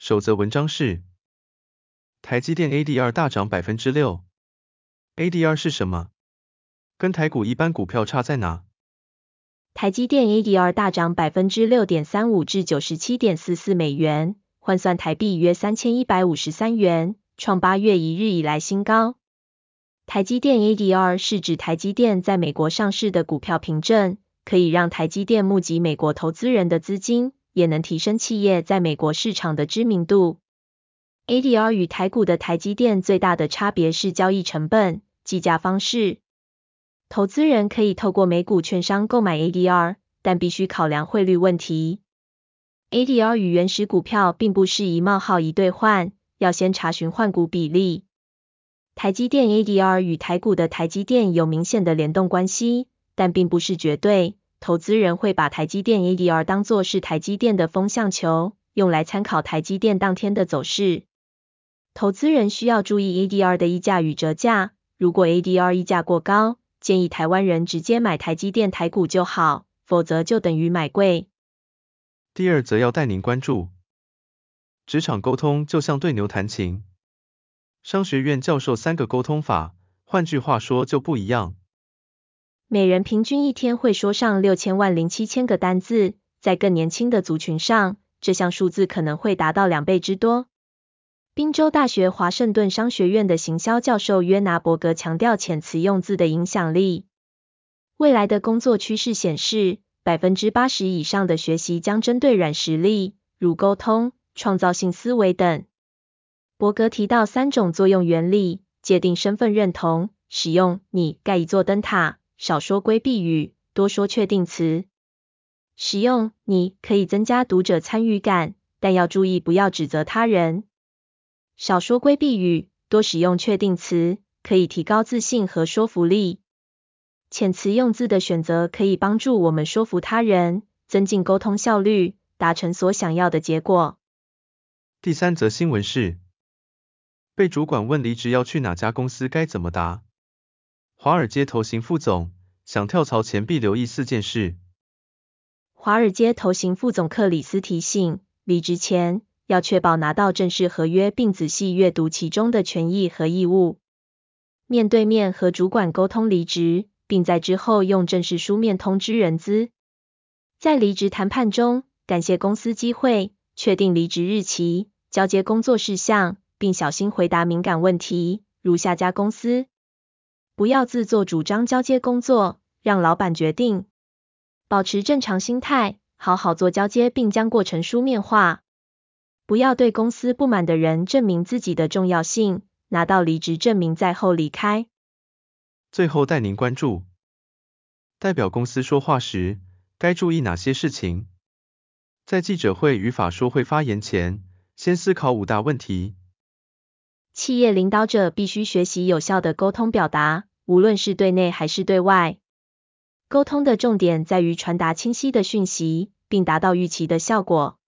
首则文章是：台积电 ADR 大涨百分之六。ADR 是什么？跟台股一般股票差在哪？台积电 ADR 大涨百分之六点三五至九十七点四四美元，换算台币约三千一百五十三元，创八月一日以来新高。台积电 ADR 是指台积电在美国上市的股票凭证，可以让台积电募集美国投资人的资金。也能提升企业在美国市场的知名度。ADR 与台股的台积电最大的差别是交易成本、计价方式。投资人可以透过美股券商购买 ADR，但必须考量汇率问题。ADR 与原始股票并不是一冒号一兑换，要先查询换股比例。台积电 ADR 与台股的台积电有明显的联动关系，但并不是绝对。投资人会把台积电 ADR 当作是台积电的风向球，用来参考台积电当天的走势。投资人需要注意 ADR 的溢价与折价，如果 ADR 溢价过高，建议台湾人直接买台积电台股就好，否则就等于买贵。第二则要带您关注，职场沟通就像对牛弹琴，商学院教授三个沟通法，换句话说就不一样。每人平均一天会说上六千万零七千个单字，在更年轻的族群上，这项数字可能会达到两倍之多。宾州大学华盛顿商学院的行销教授约拿伯格强调遣词用字的影响力。未来的工作趋势显示，百分之八十以上的学习将针对软实力，如沟通、创造性思维等。伯格提到三种作用原理：界定身份认同，使用你盖一座灯塔。少说规避语，多说确定词。使用你可以增加读者参与感，但要注意不要指责他人。少说规避语，多使用确定词，可以提高自信和说服力。遣词用字的选择可以帮助我们说服他人，增进沟通效率，达成所想要的结果。第三则新闻是，被主管问离职要去哪家公司该怎么答？华尔街投行副总想跳槽前必留意四件事。华尔街投行副总克里斯提醒，离职前要确保拿到正式合约，并仔细阅读其中的权益和义务。面对面和主管沟通离职，并在之后用正式书面通知人资。在离职谈判中，感谢公司机会，确定离职日期，交接工作事项，并小心回答敏感问题，如下家公司。不要自作主张交接工作，让老板决定。保持正常心态，好好做交接，并将过程书面化。不要对公司不满的人证明自己的重要性，拿到离职证明再后离开。最后带您关注，代表公司说话时该注意哪些事情？在记者会与法说会发言前，先思考五大问题。企业领导者必须学习有效的沟通表达。无论是对内还是对外，沟通的重点在于传达清晰的讯息，并达到预期的效果。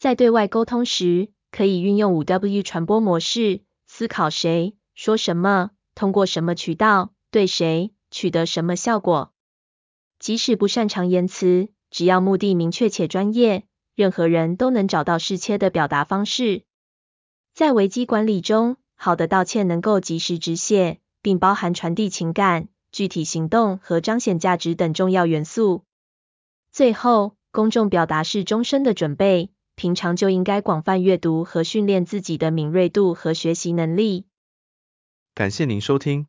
在对外沟通时，可以运用五 W 传播模式，思考谁说什么，通过什么渠道，对谁取得什么效果。即使不擅长言辞，只要目的明确且专业，任何人都能找到适切的表达方式。在危机管理中，好的道歉能够及时止血。并包含传递情感、具体行动和彰显价值等重要元素。最后，公众表达是终身的准备，平常就应该广泛阅读和训练自己的敏锐度和学习能力。感谢您收听，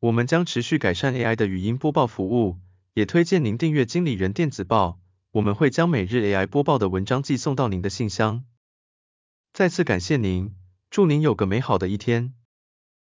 我们将持续改善 AI 的语音播报服务，也推荐您订阅经理人电子报，我们会将每日 AI 播报的文章寄送到您的信箱。再次感谢您，祝您有个美好的一天。